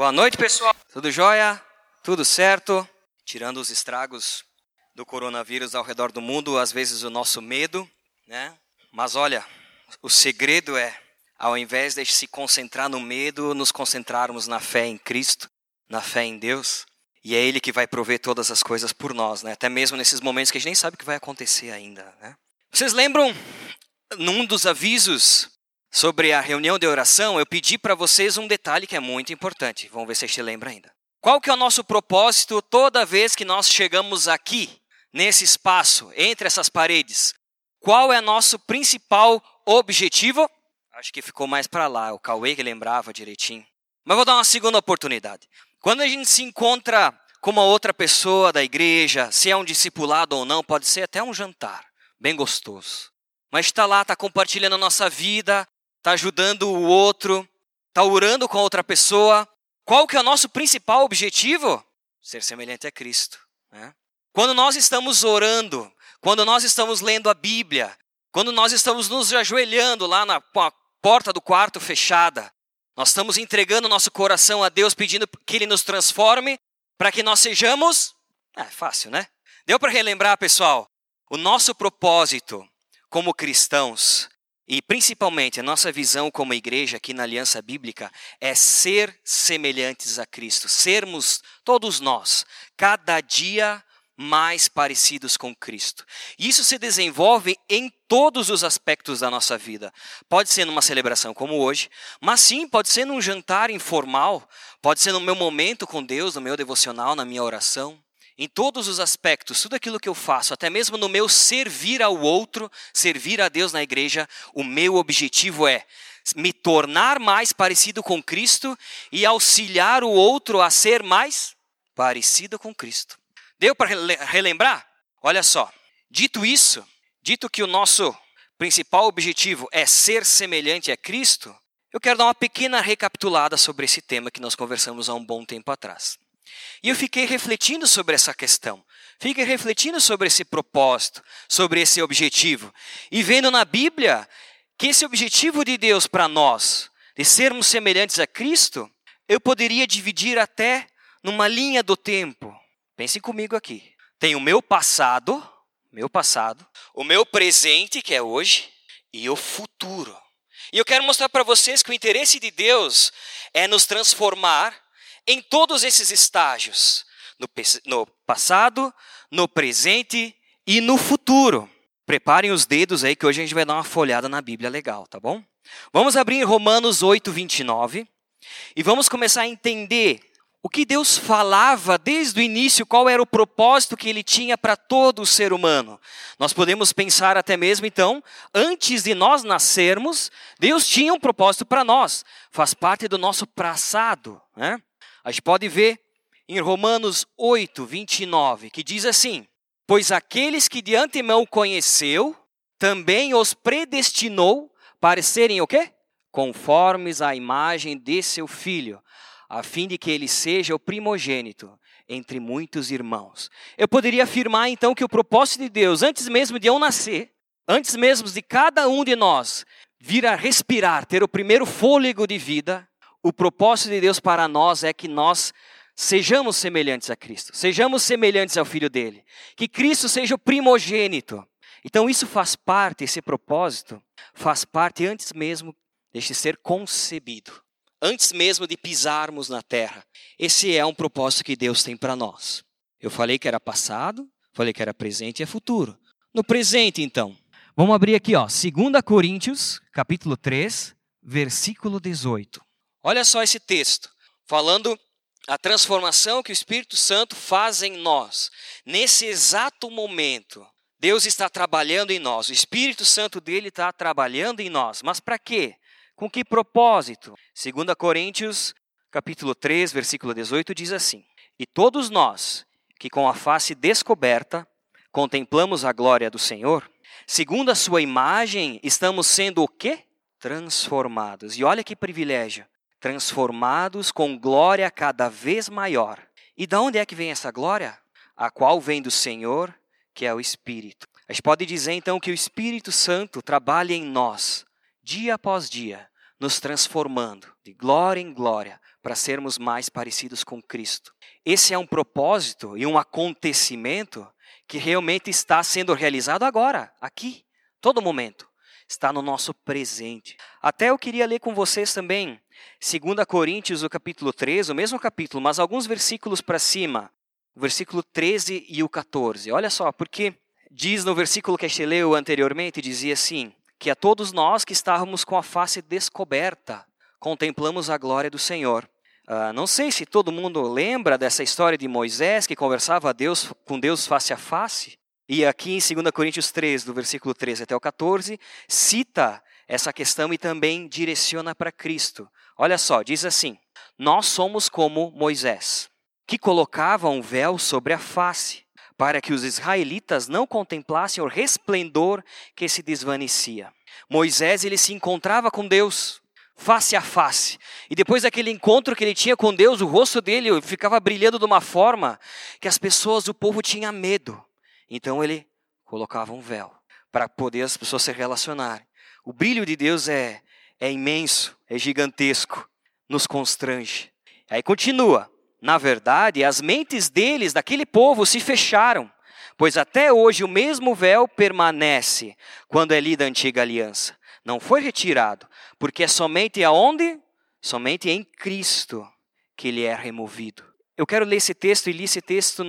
Boa noite, pessoal. Tudo jóia? Tudo certo? Tirando os estragos do coronavírus ao redor do mundo, às vezes o nosso medo, né? Mas olha, o segredo é, ao invés de se concentrar no medo, nos concentrarmos na fé em Cristo, na fé em Deus. E é Ele que vai prover todas as coisas por nós, né? Até mesmo nesses momentos que a gente nem sabe o que vai acontecer ainda, né? Vocês lembram, num dos avisos sobre a reunião de oração, eu pedi para vocês um detalhe que é muito importante. Vamos ver se você lembra ainda. Qual que é o nosso propósito toda vez que nós chegamos aqui, nesse espaço, entre essas paredes? Qual é nosso principal objetivo? Acho que ficou mais para lá, o Cauê que lembrava direitinho. Mas vou dar uma segunda oportunidade. Quando a gente se encontra com uma outra pessoa da igreja, se é um discipulado ou não, pode ser até um jantar, bem gostoso. Mas está lá, está compartilhando a nossa vida, está ajudando o outro, está orando com a outra pessoa. Qual que é o nosso principal objetivo? Ser semelhante a Cristo. Né? Quando nós estamos orando, quando nós estamos lendo a Bíblia, quando nós estamos nos ajoelhando lá na porta do quarto fechada, nós estamos entregando nosso coração a Deus, pedindo que Ele nos transforme para que nós sejamos. É fácil, né? Deu para relembrar, pessoal? O nosso propósito como cristãos e principalmente a nossa visão como igreja aqui na Aliança Bíblica é ser semelhantes a Cristo, sermos todos nós, cada dia mais parecidos com Cristo. Isso se desenvolve em todos os aspectos da nossa vida. Pode ser numa celebração como hoje, mas sim, pode ser num jantar informal, pode ser no meu momento com Deus, no meu devocional, na minha oração em todos os aspectos, tudo aquilo que eu faço, até mesmo no meu servir ao outro, servir a Deus na igreja, o meu objetivo é me tornar mais parecido com Cristo e auxiliar o outro a ser mais parecido com Cristo. Deu para relembrar? Olha só. Dito isso, dito que o nosso principal objetivo é ser semelhante a Cristo, eu quero dar uma pequena recapitulada sobre esse tema que nós conversamos há um bom tempo atrás. E eu fiquei refletindo sobre essa questão, fiquei refletindo sobre esse propósito, sobre esse objetivo, e vendo na Bíblia que esse objetivo de Deus para nós, de sermos semelhantes a Cristo, eu poderia dividir até numa linha do tempo. Pensem comigo aqui. Tem o meu passado, meu passado, o meu presente, que é hoje, e o futuro. E eu quero mostrar para vocês que o interesse de Deus é nos transformar em todos esses estágios, no, no passado, no presente e no futuro. Preparem os dedos aí que hoje a gente vai dar uma folhada na Bíblia legal, tá bom? Vamos abrir Romanos 8, 29 e vamos começar a entender o que Deus falava desde o início, qual era o propósito que ele tinha para todo o ser humano. Nós podemos pensar até mesmo então, antes de nós nascermos, Deus tinha um propósito para nós, faz parte do nosso passado. Né? A gente pode ver em Romanos 8, 29, que diz assim: Pois aqueles que de antemão conheceu, também os predestinou para serem o quê? Conformes à imagem de seu filho, a fim de que ele seja o primogênito entre muitos irmãos. Eu poderia afirmar então que o propósito de Deus, antes mesmo de eu nascer, antes mesmo de cada um de nós vir a respirar, ter o primeiro fôlego de vida, o propósito de Deus para nós é que nós sejamos semelhantes a Cristo, sejamos semelhantes ao Filho dele, que Cristo seja o primogênito. Então isso faz parte, esse propósito faz parte antes mesmo de ser concebido, antes mesmo de pisarmos na terra. Esse é um propósito que Deus tem para nós. Eu falei que era passado, falei que era presente e é futuro. No presente, então, vamos abrir aqui, ó, 2 Coríntios, capítulo 3, versículo 18. Olha só esse texto, falando a transformação que o Espírito Santo faz em nós. Nesse exato momento, Deus está trabalhando em nós, o Espírito Santo dele está trabalhando em nós. Mas para quê? Com que propósito? 2 Coríntios, capítulo 3, versículo 18 diz assim: "E todos nós, que com a face descoberta contemplamos a glória do Senhor, segundo a sua imagem, estamos sendo o quê? Transformados. E olha que privilégio transformados com glória cada vez maior. E de onde é que vem essa glória? A qual vem do Senhor, que é o Espírito. A gente pode dizer então que o Espírito Santo trabalha em nós, dia após dia, nos transformando de glória em glória, para sermos mais parecidos com Cristo. Esse é um propósito e um acontecimento que realmente está sendo realizado agora, aqui, todo momento. Está no nosso presente. Até eu queria ler com vocês também 2 Coríntios, o capítulo 13, o mesmo capítulo, mas alguns versículos para cima. O versículo 13 e o 14. Olha só, porque diz no versículo que a gente leu anteriormente, dizia assim: que a todos nós que estávamos com a face descoberta, contemplamos a glória do Senhor. Uh, não sei se todo mundo lembra dessa história de Moisés que conversava Deus, com Deus face a face. E aqui em 2 Coríntios 3, do versículo 13 até o 14, cita essa questão e também direciona para Cristo. Olha só, diz assim: Nós somos como Moisés, que colocava um véu sobre a face, para que os israelitas não contemplassem o resplendor que se desvanecia. Moisés ele se encontrava com Deus face a face. E depois daquele encontro que ele tinha com Deus, o rosto dele ficava brilhando de uma forma que as pessoas, o povo tinha medo. Então ele colocava um véu para poder as pessoas se relacionarem. O brilho de Deus é, é imenso, é gigantesco, nos constrange. Aí continua. Na verdade, as mentes deles, daquele povo, se fecharam, pois até hoje o mesmo véu permanece quando é lida a antiga aliança. Não foi retirado, porque é somente aonde? Somente em Cristo que ele é removido. Eu quero ler esse texto e li esse texto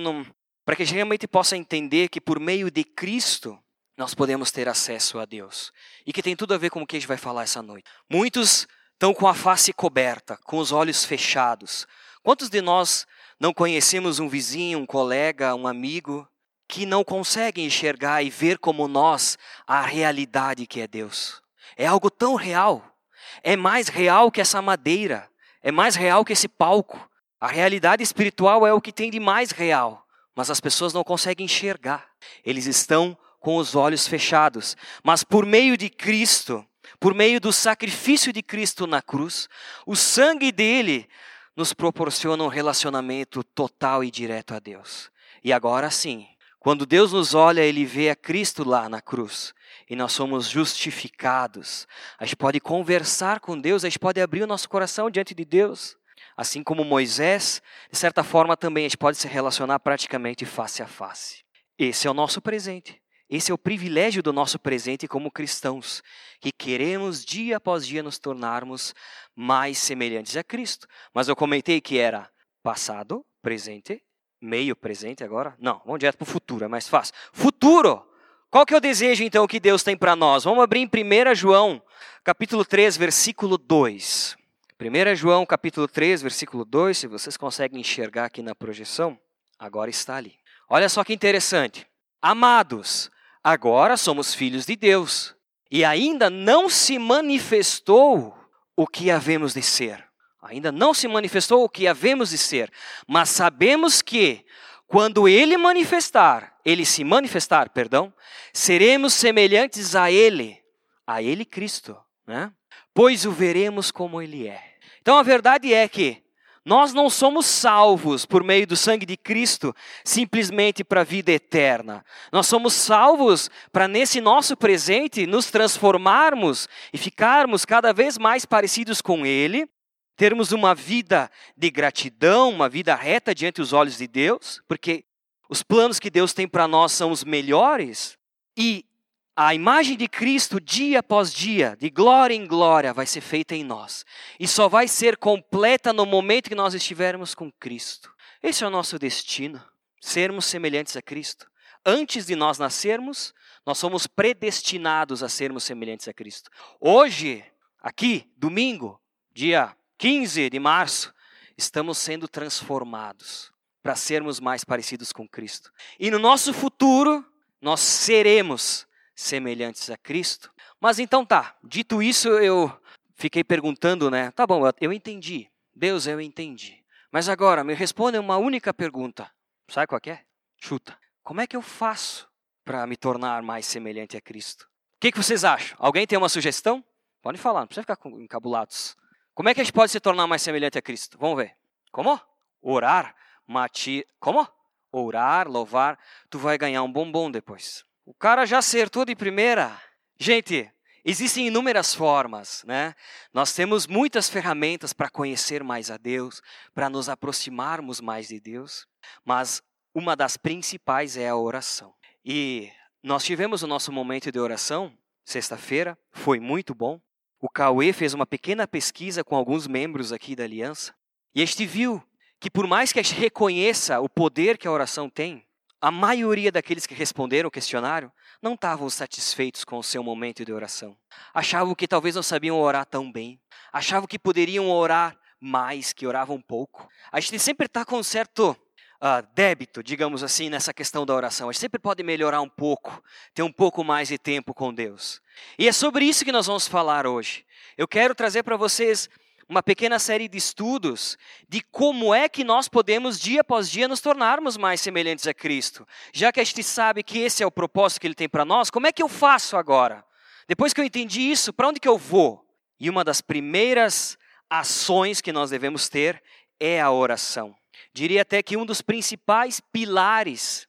para que a gente realmente possa entender que por meio de Cristo nós podemos ter acesso a Deus. E que tem tudo a ver com o que a gente vai falar essa noite. Muitos estão com a face coberta, com os olhos fechados. Quantos de nós não conhecemos um vizinho, um colega, um amigo que não consegue enxergar e ver como nós a realidade que é Deus? É algo tão real. É mais real que essa madeira. É mais real que esse palco. A realidade espiritual é o que tem de mais real. Mas as pessoas não conseguem enxergar. Eles estão com os olhos fechados. Mas por meio de Cristo, por meio do sacrifício de Cristo na cruz, o sangue dele nos proporciona um relacionamento total e direto a Deus. E agora sim, quando Deus nos olha, ele vê a Cristo lá na cruz e nós somos justificados. A gente pode conversar com Deus, a gente pode abrir o nosso coração diante de Deus. Assim como Moisés, de certa forma também a gente pode se relacionar praticamente face a face. Esse é o nosso presente. Esse é o privilégio do nosso presente como cristãos, que queremos dia após dia nos tornarmos mais semelhantes a Cristo. Mas eu comentei que era passado, presente, meio presente agora. Não, vamos direto para o futuro, é mais fácil. Futuro! Qual que é o desejo então que Deus tem para nós? Vamos abrir em 1 João, capítulo 3, versículo 2. 1 João, capítulo 3, versículo 2, se vocês conseguem enxergar aqui na projeção, agora está ali. Olha só que interessante. Amados, agora somos filhos de Deus, e ainda não se manifestou o que havemos de ser. Ainda não se manifestou o que havemos de ser, mas sabemos que quando ele manifestar, ele se manifestar, perdão, seremos semelhantes a ele, a ele Cristo, né? Pois o veremos como ele é. Então a verdade é que nós não somos salvos por meio do sangue de Cristo simplesmente para a vida eterna. Nós somos salvos para, nesse nosso presente, nos transformarmos e ficarmos cada vez mais parecidos com Ele, termos uma vida de gratidão, uma vida reta diante dos olhos de Deus, porque os planos que Deus tem para nós são os melhores, e a imagem de Cristo, dia após dia, de glória em glória, vai ser feita em nós. E só vai ser completa no momento que nós estivermos com Cristo. Esse é o nosso destino, sermos semelhantes a Cristo. Antes de nós nascermos, nós somos predestinados a sermos semelhantes a Cristo. Hoje, aqui, domingo, dia 15 de março, estamos sendo transformados para sermos mais parecidos com Cristo. E no nosso futuro, nós seremos semelhantes a Cristo. Mas então tá, dito isso, eu fiquei perguntando, né? Tá bom, eu entendi. Deus, eu entendi. Mas agora, me responda uma única pergunta. Sabe qual é? Chuta. Como é que eu faço para me tornar mais semelhante a Cristo? O que, que vocês acham? Alguém tem uma sugestão? Pode falar, não precisa ficar encabulados. Como é que a gente pode se tornar mais semelhante a Cristo? Vamos ver. Como? Orar, mati... Como? Orar, louvar, tu vai ganhar um bombom depois. O cara já acertou de primeira. Gente, Existem inúmeras formas, né? Nós temos muitas ferramentas para conhecer mais a Deus, para nos aproximarmos mais de Deus, mas uma das principais é a oração. E nós tivemos o nosso momento de oração sexta-feira, foi muito bom. O Cauê fez uma pequena pesquisa com alguns membros aqui da aliança, e a gente viu que por mais que a gente reconheça o poder que a oração tem, a maioria daqueles que responderam o questionário não estavam satisfeitos com o seu momento de oração. Achavam que talvez não sabiam orar tão bem. Achavam que poderiam orar mais, que oravam pouco. A gente sempre está com um certo uh, débito, digamos assim, nessa questão da oração. A gente sempre pode melhorar um pouco, ter um pouco mais de tempo com Deus. E é sobre isso que nós vamos falar hoje. Eu quero trazer para vocês uma pequena série de estudos de como é que nós podemos, dia após dia, nos tornarmos mais semelhantes a Cristo. Já que a gente sabe que esse é o propósito que Ele tem para nós, como é que eu faço agora? Depois que eu entendi isso, para onde que eu vou? E uma das primeiras ações que nós devemos ter é a oração. Diria até que um dos principais pilares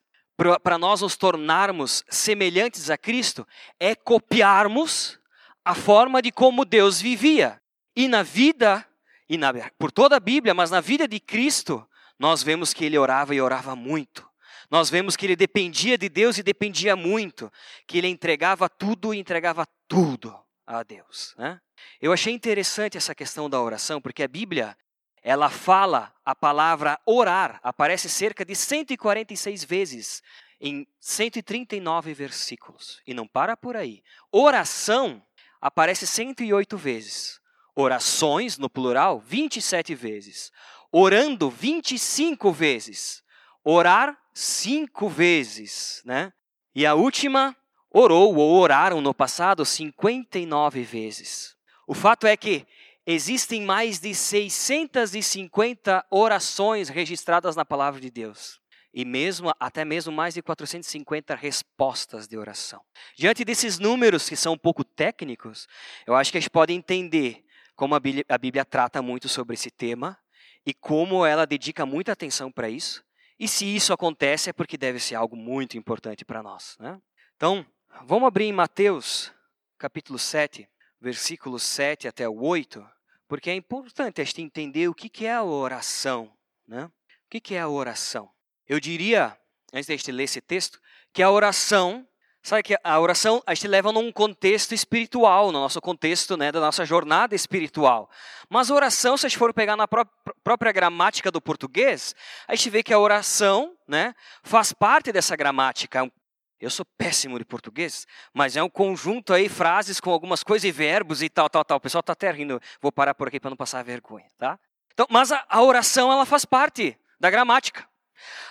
para nós nos tornarmos semelhantes a Cristo é copiarmos a forma de como Deus vivia. E na vida, e na, por toda a Bíblia, mas na vida de Cristo, nós vemos que ele orava e orava muito. Nós vemos que ele dependia de Deus e dependia muito, que ele entregava tudo e entregava tudo a Deus. Né? Eu achei interessante essa questão da oração, porque a Bíblia ela fala a palavra orar, aparece cerca de 146 vezes em 139 versículos. E não para por aí. Oração aparece 108 vezes. Orações, no plural, 27 vezes. Orando, 25 vezes. Orar, 5 vezes. Né? E a última, orou ou oraram no passado 59 vezes. O fato é que existem mais de 650 orações registradas na palavra de Deus e mesmo até mesmo mais de 450 respostas de oração. Diante desses números que são um pouco técnicos, eu acho que a gente pode entender como a Bíblia, a Bíblia trata muito sobre esse tema e como ela dedica muita atenção para isso. E se isso acontece é porque deve ser algo muito importante para nós. Né? Então, vamos abrir em Mateus, capítulo 7, versículos 7 até o 8, porque é importante a gente entender o que é a oração. Né? O que é a oração? Eu diria, antes de a gente ler esse texto, que a oração Sabe que a oração a gente leva num contexto espiritual, no nosso contexto né, da nossa jornada espiritual. Mas a oração, se a gente for pegar na pró própria gramática do português, a gente vê que a oração né, faz parte dessa gramática. Eu sou péssimo de português, mas é um conjunto aí, frases com algumas coisas e verbos e tal, tal, tal. O pessoal está até rindo. Vou parar por aqui para não passar vergonha, tá? Então, mas a, a oração, ela faz parte da gramática.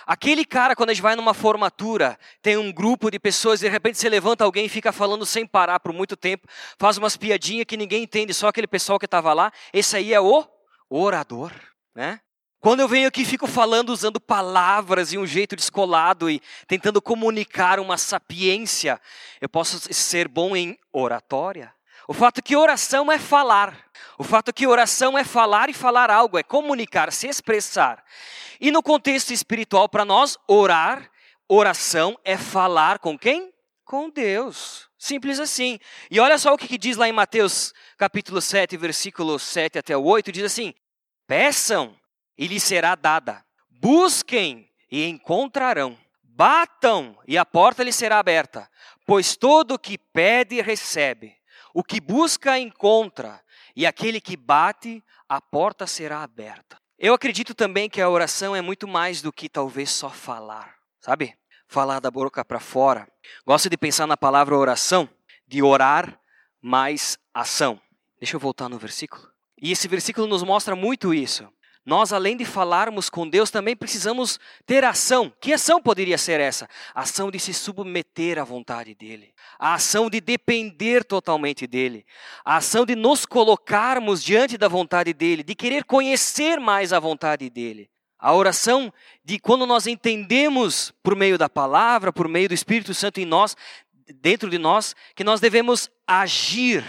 Aquele cara, quando a gente vai numa formatura, tem um grupo de pessoas, e de repente você levanta alguém e fica falando sem parar por muito tempo, faz umas piadinhas que ninguém entende, só aquele pessoal que estava lá. Esse aí é o orador, né? Quando eu venho aqui fico falando usando palavras e um jeito descolado e tentando comunicar uma sapiência, eu posso ser bom em oratória. O fato que oração é falar. O fato que oração é falar e falar algo, é comunicar, se expressar. E no contexto espiritual, para nós, orar, oração é falar com quem? Com Deus. Simples assim. E olha só o que, diz lá em Mateus capítulo 7, versículo 7 até o 8, diz assim: Peçam e lhes será dada. Busquem e encontrarão. Batam e a porta lhes será aberta. Pois todo o que pede recebe. O que busca encontra, e aquele que bate, a porta será aberta. Eu acredito também que a oração é muito mais do que talvez só falar, sabe? Falar da boca para fora. Gosto de pensar na palavra oração, de orar mais ação. Deixa eu voltar no versículo. E esse versículo nos mostra muito isso nós, além de falarmos com Deus, também precisamos ter ação. Que ação poderia ser essa? A ação de se submeter à vontade dEle, a ação de depender totalmente dEle, a ação de nos colocarmos diante da vontade dEle, de querer conhecer mais a vontade dEle. A oração de quando nós entendemos por meio da palavra, por meio do Espírito Santo em nós, dentro de nós, que nós devemos agir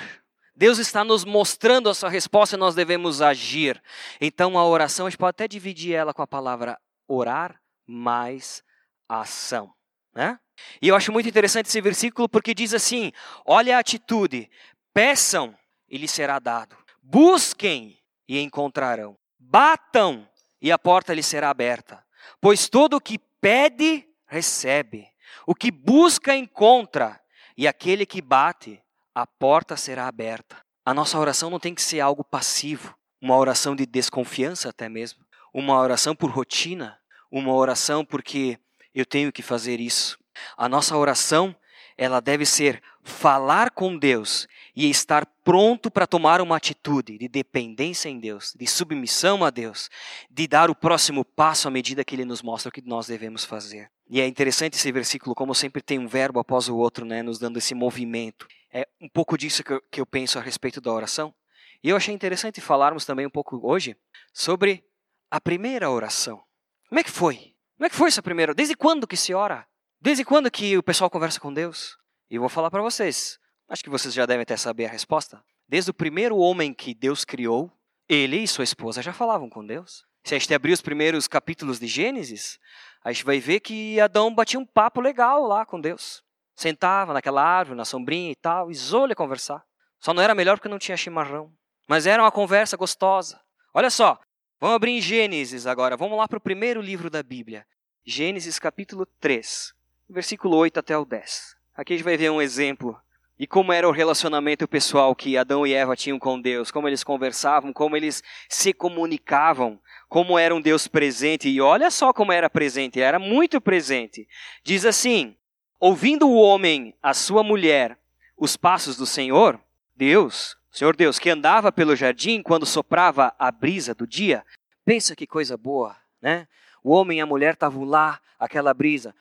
Deus está nos mostrando a sua resposta e nós devemos agir. Então a oração, a gente pode até dividir ela com a palavra orar mais ação. Né? E eu acho muito interessante esse versículo porque diz assim: olha a atitude, Peçam e lhes será dado. Busquem e encontrarão. Batam e a porta lhes será aberta. Pois todo o que pede, recebe. O que busca, encontra. E aquele que bate, a porta será aberta. A nossa oração não tem que ser algo passivo, uma oração de desconfiança até mesmo, uma oração por rotina, uma oração porque eu tenho que fazer isso. A nossa oração, ela deve ser falar com Deus e estar pronto para tomar uma atitude de dependência em Deus, de submissão a Deus, de dar o próximo passo à medida que Ele nos mostra o que nós devemos fazer. E é interessante esse versículo, como sempre tem um verbo após o outro, né, nos dando esse movimento. É um pouco disso que eu, que eu penso a respeito da oração. E eu achei interessante falarmos também um pouco hoje sobre a primeira oração. Como é que foi? Como é que foi essa primeira? Desde quando que se ora? Desde quando que o pessoal conversa com Deus? E eu vou falar para vocês. Acho que vocês já devem até saber a resposta. Desde o primeiro homem que Deus criou, ele e sua esposa já falavam com Deus. Se a gente abrir os primeiros capítulos de Gênesis, a gente vai ver que Adão batia um papo legal lá com Deus. Sentava naquela árvore, na sombrinha e tal, e zolha conversar. Só não era melhor porque não tinha chimarrão. Mas era uma conversa gostosa. Olha só, vamos abrir em Gênesis agora. Vamos lá para o primeiro livro da Bíblia. Gênesis capítulo 3, versículo 8 até o 10. Aqui a gente vai ver um exemplo e como era o relacionamento pessoal que Adão e Eva tinham com Deus, como eles conversavam, como eles se comunicavam, como era um Deus presente. E olha só como era presente, era muito presente. Diz assim: Ouvindo o homem, a sua mulher, os passos do Senhor, Deus, Senhor Deus, que andava pelo jardim quando soprava a brisa do dia. Pensa que coisa boa, né? O homem e a mulher estavam lá, aquela brisa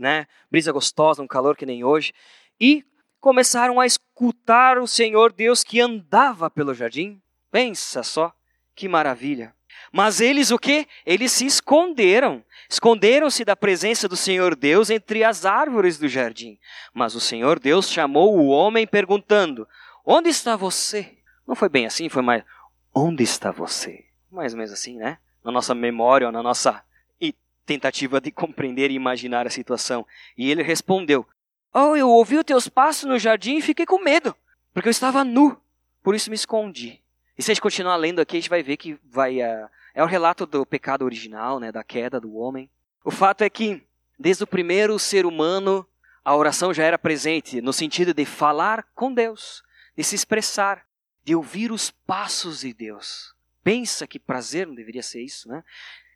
né? Brisa gostosa, um calor que nem hoje. E começaram a escutar o Senhor Deus que andava pelo jardim. Pensa só, que maravilha. Mas eles o que? Eles se esconderam. Esconderam-se da presença do Senhor Deus entre as árvores do jardim. Mas o Senhor Deus chamou o homem perguntando: Onde está você? Não foi bem assim, foi mais: Onde está você? Mais ou menos assim, né? Na nossa memória, ou na nossa tentativa de compreender e imaginar a situação. E ele respondeu: Oh, eu ouvi os teus passos no jardim e fiquei com medo, porque eu estava nu, por isso me escondi. E se a gente continuar lendo aqui, a gente vai ver que vai uh, é o relato do pecado original, né, da queda do homem. O fato é que desde o primeiro ser humano a oração já era presente no sentido de falar com Deus, de se expressar, de ouvir os passos de Deus. Pensa que prazer não deveria ser isso, né?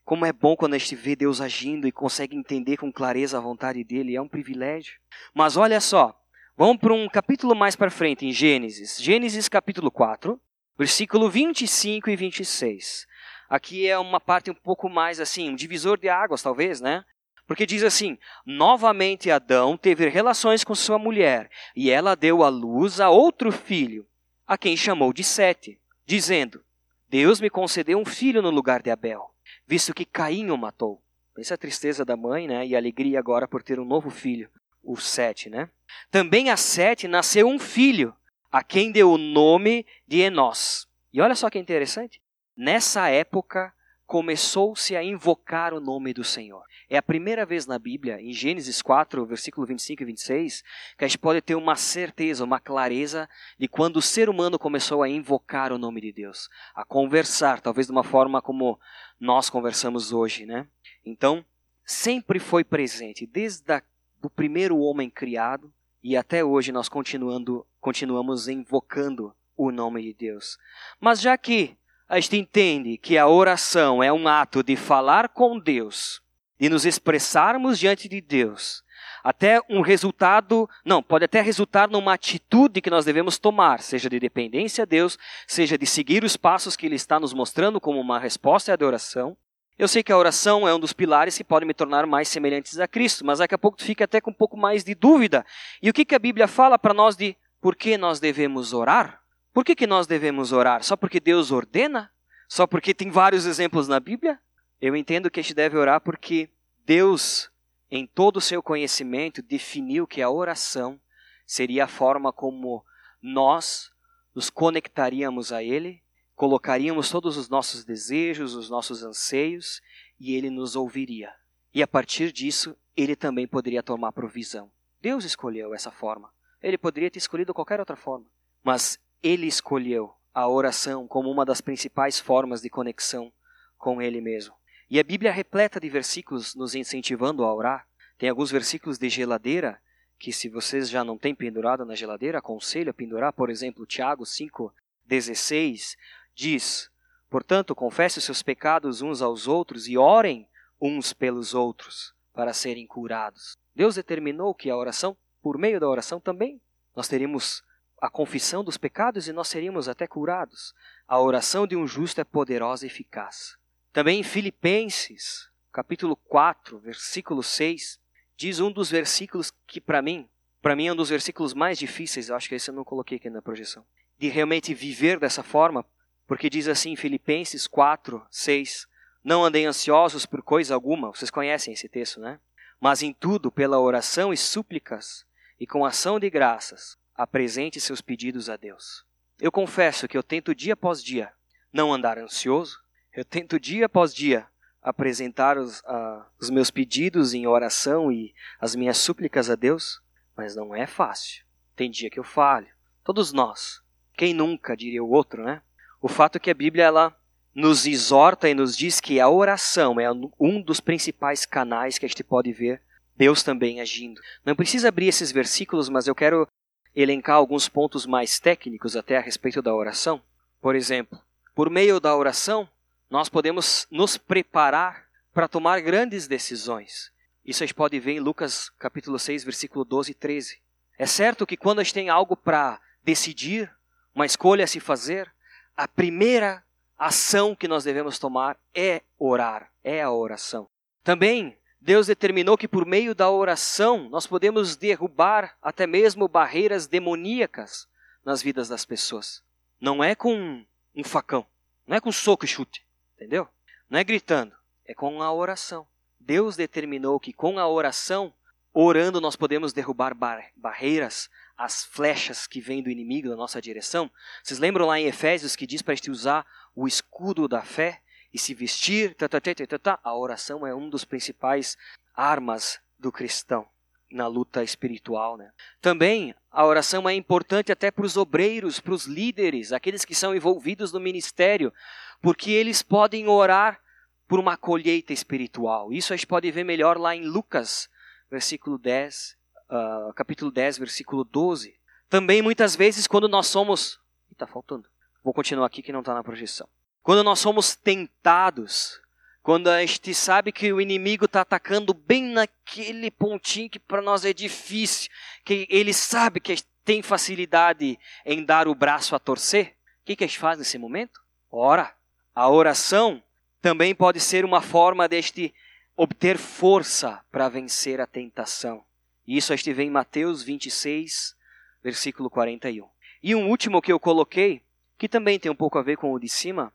Como é bom quando a gente vê Deus agindo e consegue entender com clareza a vontade dele, é um privilégio. Mas olha só, vamos para um capítulo mais para frente, em Gênesis. Gênesis capítulo 4, versículo 25 e 26. Aqui é uma parte um pouco mais assim, um divisor de águas talvez, né? Porque diz assim: Novamente Adão teve relações com sua mulher, e ela deu à luz a outro filho, a quem chamou de Sete, dizendo: Deus me concedeu um filho no lugar de Abel visto que Caim o matou. Pensa a tristeza da mãe, né? E a alegria agora por ter um novo filho, o Sete, né? Também a Sete nasceu um filho, a quem deu o nome de Enós. E olha só que interessante. Nessa época começou-se a invocar o nome do Senhor. É a primeira vez na Bíblia, em Gênesis 4, versículo 25 e 26, que a gente pode ter uma certeza, uma clareza de quando o ser humano começou a invocar o nome de Deus, a conversar, talvez de uma forma como nós conversamos hoje, né? Então, sempre foi presente, desde o primeiro homem criado e até hoje nós continuando, continuamos invocando o nome de Deus. Mas já que a gente entende que a oração é um ato de falar com Deus, de nos expressarmos diante de Deus, até um resultado, não, pode até resultar numa atitude que nós devemos tomar, seja de dependência a Deus, seja de seguir os passos que Ele está nos mostrando como uma resposta à adoração. Eu sei que a oração é um dos pilares que pode me tornar mais semelhantes a Cristo, mas daqui a pouco tu fica até com um pouco mais de dúvida. E o que, que a Bíblia fala para nós de por que nós devemos orar? Por que, que nós devemos orar? Só porque Deus ordena? Só porque tem vários exemplos na Bíblia? Eu entendo que a gente deve orar porque Deus em todo o seu conhecimento, definiu que a oração seria a forma como nós nos conectaríamos a Ele, colocaríamos todos os nossos desejos, os nossos anseios, e Ele nos ouviria. E a partir disso, Ele também poderia tomar provisão. Deus escolheu essa forma. Ele poderia ter escolhido qualquer outra forma. Mas ele escolheu a oração como uma das principais formas de conexão com ele mesmo. E a Bíblia é repleta de versículos nos incentivando a orar. Tem alguns versículos de geladeira que se vocês já não têm pendurado na geladeira, aconselho a pendurar, por exemplo, Tiago 5:16 diz: "Portanto, confesse os seus pecados uns aos outros e orem uns pelos outros para serem curados." Deus determinou que a oração, por meio da oração também, nós teríamos a confissão dos pecados e nós seríamos até curados. A oração de um justo é poderosa e eficaz. Também em Filipenses, capítulo 4, versículo 6, diz um dos versículos que para mim, para mim é um dos versículos mais difíceis, eu acho que esse eu não coloquei aqui na projeção, de realmente viver dessa forma, porque diz assim em Filipenses 4, 6, não andem ansiosos por coisa alguma, vocês conhecem esse texto, né? Mas em tudo, pela oração e súplicas, e com ação de graças, apresente seus pedidos a Deus. Eu confesso que eu tento dia após dia não andar ansioso, eu tento dia após dia apresentar os, uh, os meus pedidos em oração e as minhas súplicas a Deus, mas não é fácil. Tem dia que eu falho. Todos nós. Quem nunca, diria o outro, né? O fato é que a Bíblia ela nos exorta e nos diz que a oração é um dos principais canais que a gente pode ver Deus também agindo. Não precisa abrir esses versículos, mas eu quero elencar alguns pontos mais técnicos até a respeito da oração. Por exemplo, por meio da oração, nós podemos nos preparar para tomar grandes decisões. Isso a gente pode ver em Lucas capítulo 6, versículo 12 e 13. É certo que quando a gente tem algo para decidir, uma escolha a se fazer, a primeira ação que nós devemos tomar é orar, é a oração. Também Deus determinou que por meio da oração nós podemos derrubar até mesmo barreiras demoníacas nas vidas das pessoas. Não é com um facão, não é com soco e chute. Entendeu? Não é gritando, é com a oração. Deus determinou que com a oração, orando, nós podemos derrubar bar barreiras, as flechas que vêm do inimigo na nossa direção. Vocês lembram lá em Efésios que diz para a gente usar o escudo da fé e se vestir? Tá, tá, tá, a oração é um dos principais armas do cristão na luta espiritual. Né? Também a oração é importante até para os obreiros, para os líderes, aqueles que são envolvidos no ministério, porque eles podem orar por uma colheita espiritual. Isso a gente pode ver melhor lá em Lucas, versículo 10, uh, capítulo 10, versículo 12. Também muitas vezes quando nós somos... Está faltando. Vou continuar aqui que não está na projeção. Quando nós somos tentados quando a gente sabe que o inimigo está atacando bem naquele pontinho que para nós é difícil, que ele sabe que tem facilidade em dar o braço a torcer, o que, que a gente faz nesse momento? Ora. A oração também pode ser uma forma de gente obter força para vencer a tentação. Isso a gente vê em Mateus 26, versículo 41. E um último que eu coloquei, que também tem um pouco a ver com o de cima,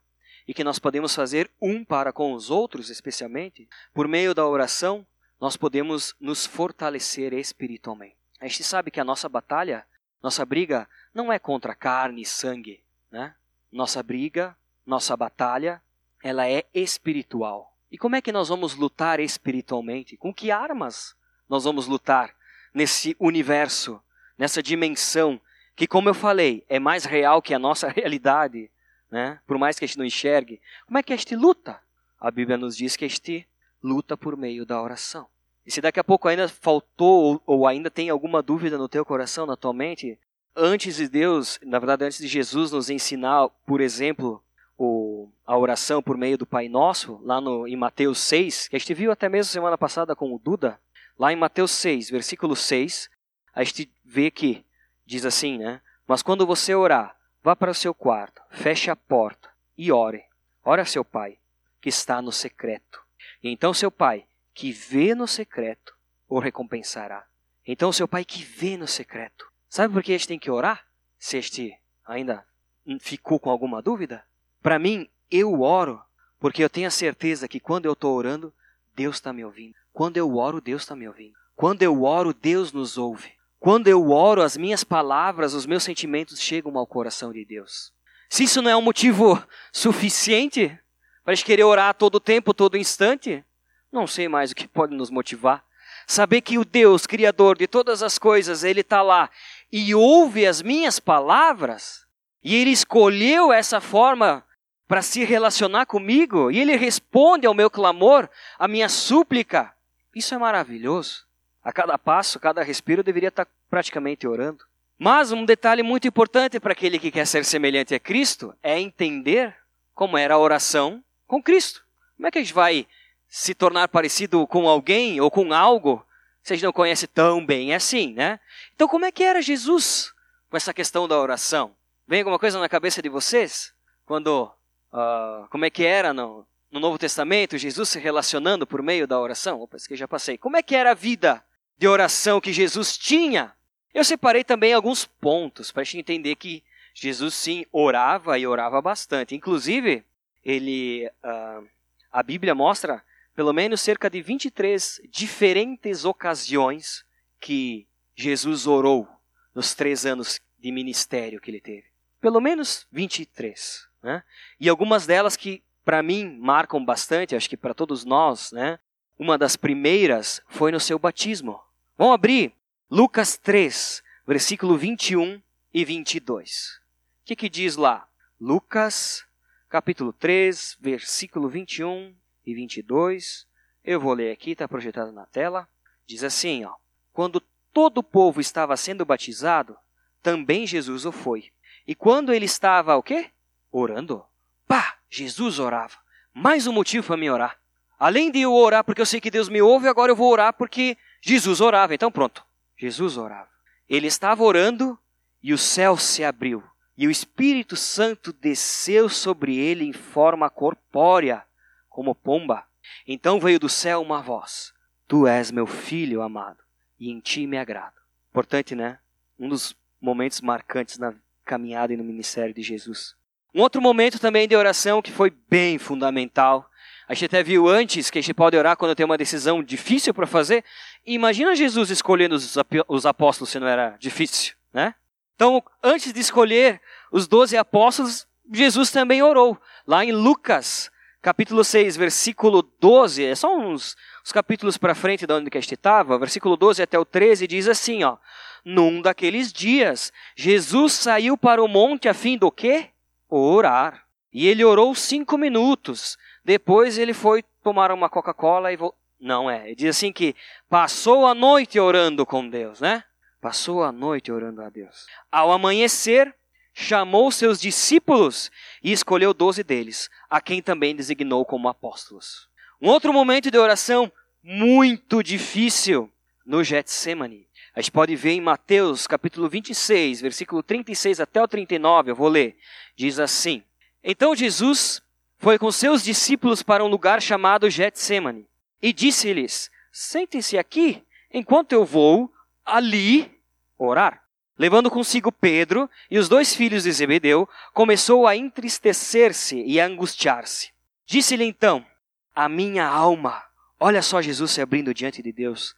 e que nós podemos fazer um para com os outros, especialmente, por meio da oração, nós podemos nos fortalecer espiritualmente. A gente sabe que a nossa batalha, nossa briga, não é contra carne e sangue, né? Nossa briga, nossa batalha, ela é espiritual. E como é que nós vamos lutar espiritualmente? Com que armas nós vamos lutar nesse universo, nessa dimensão que, como eu falei, é mais real que a nossa realidade? Né? por mais que a gente não enxergue, como é que a gente luta? A Bíblia nos diz que a gente luta por meio da oração. E se daqui a pouco ainda faltou ou, ainda tem alguma dúvida no teu coração, na tua mente, antes de Deus, na verdade antes de Jesus nos ensinar, por exemplo, o, a oração por meio do Pai Nosso, lá no, em Mateus 6, que a gente viu até mesmo semana passada com o Duda, lá em Mateus 6, versículo 6, a gente vê que diz assim, né? Mas quando você orar, Vá para o seu quarto, feche a porta e ore. Ore a seu pai, que está no secreto. E então seu pai, que vê no secreto, o recompensará. Então seu pai que vê no secreto. Sabe por que a gente tem que orar? Se este ainda ficou com alguma dúvida? Para mim, eu oro porque eu tenho a certeza que quando eu estou orando, Deus está me ouvindo. Quando eu oro, Deus está me ouvindo. Quando eu oro, Deus nos ouve. Quando eu oro, as minhas palavras, os meus sentimentos chegam ao coração de Deus. Se isso não é um motivo suficiente para a gente querer orar todo tempo, todo instante, não sei mais o que pode nos motivar. Saber que o Deus, Criador de todas as coisas, Ele está lá e ouve as minhas palavras, e ele escolheu essa forma para se relacionar comigo, e ele responde ao meu clamor, à minha súplica. Isso é maravilhoso. A cada passo, a cada respiro, eu deveria estar praticamente orando. Mas um detalhe muito importante para aquele que quer ser semelhante a Cristo é entender como era a oração com Cristo. Como é que a gente vai se tornar parecido com alguém ou com algo se a gente não conhece tão bem assim, né? Então, como é que era Jesus com essa questão da oração? Vem alguma coisa na cabeça de vocês? Quando, uh, como é que era no, no Novo Testamento, Jesus se relacionando por meio da oração? Opa, isso que já passei. Como é que era a vida de oração que Jesus tinha? Eu separei também alguns pontos para a gente entender que Jesus sim orava e orava bastante. Inclusive, ele, uh, a Bíblia mostra pelo menos cerca de 23 diferentes ocasiões que Jesus orou nos três anos de ministério que ele teve. Pelo menos 23. Né? E algumas delas que, para mim, marcam bastante, acho que para todos nós, né? uma das primeiras foi no seu batismo. Vamos abrir Lucas 3, versículo 21 e 22. O que, que diz lá? Lucas, capítulo 3, versículo 21 e 22. Eu vou ler aqui, está projetado na tela. Diz assim, ó: Quando todo o povo estava sendo batizado, também Jesus o foi. E quando ele estava o quê? Orando. Pá, Jesus orava. Mais um motivo para me orar. Além de eu orar porque eu sei que Deus me ouve, agora eu vou orar porque Jesus orava. Então pronto. Jesus orava. Ele estava orando e o céu se abriu. E o Espírito Santo desceu sobre ele em forma corpórea como pomba. Então veio do céu uma voz: Tu és meu filho amado, e em ti me agrado. Importante, né? Um dos momentos marcantes na caminhada e no ministério de Jesus. Um outro momento também de oração que foi bem fundamental. A gente até viu antes que a gente pode orar quando tem uma decisão difícil para fazer. Imagina Jesus escolhendo os apóstolos se não era difícil, né? Então, antes de escolher os doze apóstolos, Jesus também orou. Lá em Lucas, capítulo 6, versículo 12, é só uns, uns capítulos para frente de onde que a gente estava, versículo 12 até o 13 diz assim, ó: Num daqueles dias, Jesus saiu para o monte a fim do quê? Orar. E ele orou cinco minutos. Depois ele foi tomar uma Coca-Cola e voltou. Não é. Ele diz assim que passou a noite orando com Deus, né? Passou a noite orando a Deus. Ao amanhecer, chamou seus discípulos e escolheu doze deles, a quem também designou como apóstolos. Um outro momento de oração muito difícil no Getsemane. A gente pode ver em Mateus capítulo 26, versículo 36 até o 39, eu vou ler. Diz assim: Então Jesus foi com seus discípulos para um lugar chamado Getsemane e disse-lhes: Sentem-se aqui enquanto eu vou ali orar. Levando consigo Pedro e os dois filhos de Zebedeu, começou a entristecer-se e a angustiar-se. Disse-lhe então: A minha alma, olha só Jesus se abrindo diante de Deus,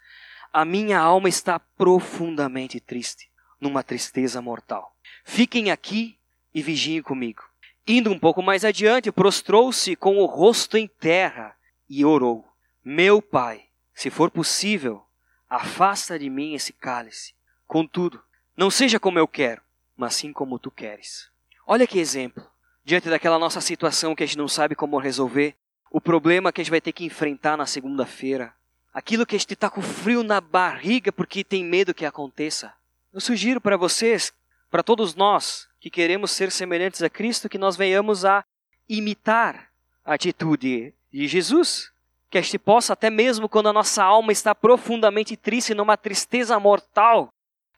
a minha alma está profundamente triste, numa tristeza mortal. Fiquem aqui e vigiem comigo. Indo um pouco mais adiante, prostrou-se com o rosto em terra e orou: Meu pai, se for possível, afasta de mim esse cálice. Contudo, não seja como eu quero, mas sim como tu queres. Olha que exemplo. Diante daquela nossa situação que a gente não sabe como resolver, o problema que a gente vai ter que enfrentar na segunda-feira, aquilo que a gente está com frio na barriga porque tem medo que aconteça. Eu sugiro para vocês, para todos nós que queremos ser semelhantes a Cristo, que nós venhamos a imitar a atitude de Jesus. Que a gente possa, até mesmo quando a nossa alma está profundamente triste, numa tristeza mortal,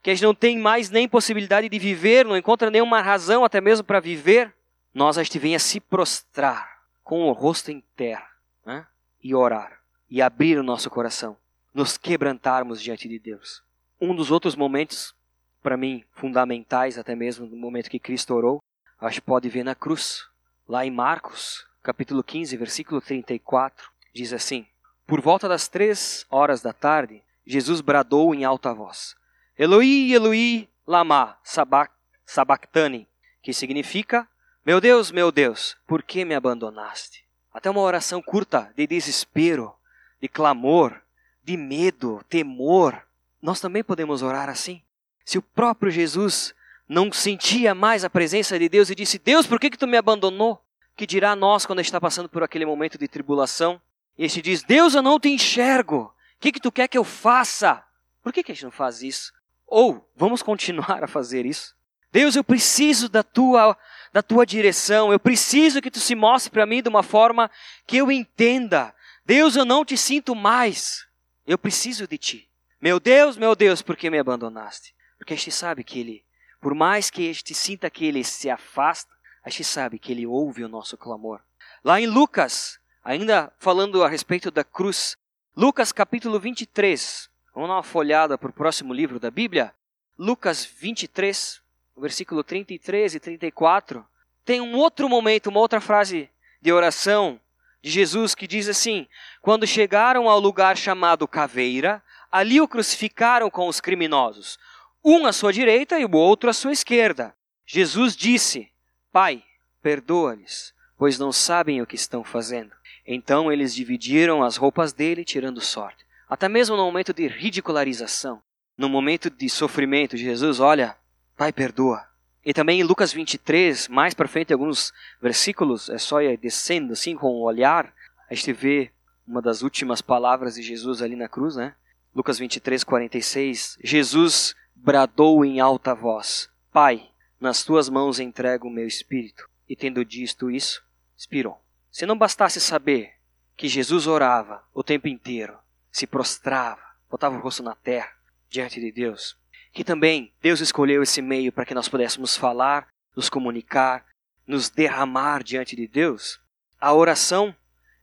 que a gente não tem mais nem possibilidade de viver, não encontra nenhuma razão até mesmo para viver, nós a gente venha se prostrar com o rosto em terra né? e orar e abrir o nosso coração, nos quebrantarmos diante de Deus. Um dos outros momentos, para mim, fundamentais, até mesmo no momento que Cristo orou, acho que pode ver na cruz, lá em Marcos, capítulo 15, versículo 34, diz assim: Por volta das três horas da tarde, Jesus bradou em alta voz: Eloi, Eloi, lama sabachthani, que significa: Meu Deus, meu Deus, por que me abandonaste? Até uma oração curta de desespero, de clamor, de medo, temor. Nós também podemos orar assim. Se o próprio Jesus não sentia mais a presença de Deus e disse: Deus, por que, que tu me abandonou? Que dirá nós quando está passando por aquele momento de tribulação? E este diz: Deus, eu não te enxergo. O que, que tu quer que eu faça? Por que, que a gente não faz isso? Ou vamos continuar a fazer isso? Deus, eu preciso da tua, da tua direção. Eu preciso que tu se mostre para mim de uma forma que eu entenda. Deus, eu não te sinto mais. Eu preciso de ti. Meu Deus, meu Deus, por que me abandonaste? Porque a gente sabe que Ele, por mais que a gente sinta que Ele se afasta, a gente sabe que Ele ouve o nosso clamor. Lá em Lucas, ainda falando a respeito da cruz, Lucas capítulo 23, vamos dar uma folhada para o próximo livro da Bíblia. Lucas 23, versículo 33 e 34, tem um outro momento, uma outra frase de oração de Jesus que diz assim: Quando chegaram ao lugar chamado Caveira, ali o crucificaram com os criminosos, um à sua direita e o outro à sua esquerda. Jesus disse: Pai, perdoa-lhes, pois não sabem o que estão fazendo. Então eles dividiram as roupas dele, tirando sorte. Até mesmo no momento de ridicularização, no momento de sofrimento, Jesus, olha, Pai, perdoa. E também em Lucas 23, mais para frente, alguns versículos, é só ir descendo assim com o olhar, a gente vê uma das últimas palavras de Jesus ali na cruz, né? Lucas 23, 46. Jesus bradou em alta voz: Pai, nas tuas mãos entrego o meu espírito. E tendo dito isso, expirou. Se não bastasse saber que Jesus orava o tempo inteiro, se prostrava, botava o rosto na terra diante de Deus, que também Deus escolheu esse meio para que nós pudéssemos falar, nos comunicar, nos derramar diante de Deus. A oração,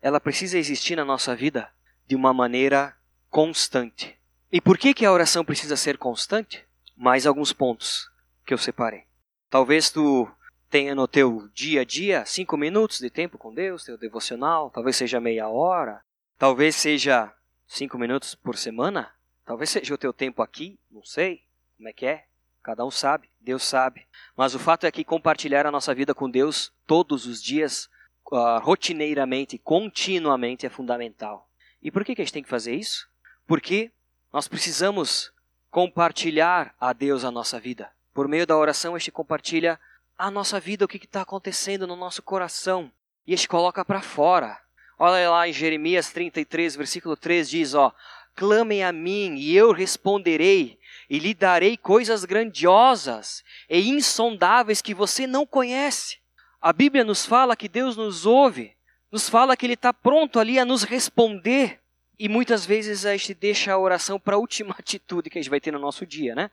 ela precisa existir na nossa vida de uma maneira constante. E por que que a oração precisa ser constante? Mais alguns pontos que eu separei. Talvez tu tenha no teu dia a dia cinco minutos de tempo com Deus, teu devocional, talvez seja meia hora, talvez seja cinco minutos por semana, talvez seja o teu tempo aqui, não sei. Como é que é? Cada um sabe, Deus sabe. Mas o fato é que compartilhar a nossa vida com Deus todos os dias, uh, rotineiramente, continuamente, é fundamental. E por que, que a gente tem que fazer isso? Porque nós precisamos compartilhar a Deus a nossa vida. Por meio da oração, a gente compartilha a nossa vida, o que está acontecendo no nosso coração. E a gente coloca para fora. Olha lá em Jeremias 33, versículo 3, diz, ó, Clamem a mim e eu responderei, e lhe darei coisas grandiosas e insondáveis que você não conhece. A Bíblia nos fala que Deus nos ouve, nos fala que Ele está pronto ali a nos responder. E muitas vezes a gente deixa a oração para a última atitude que a gente vai ter no nosso dia, né?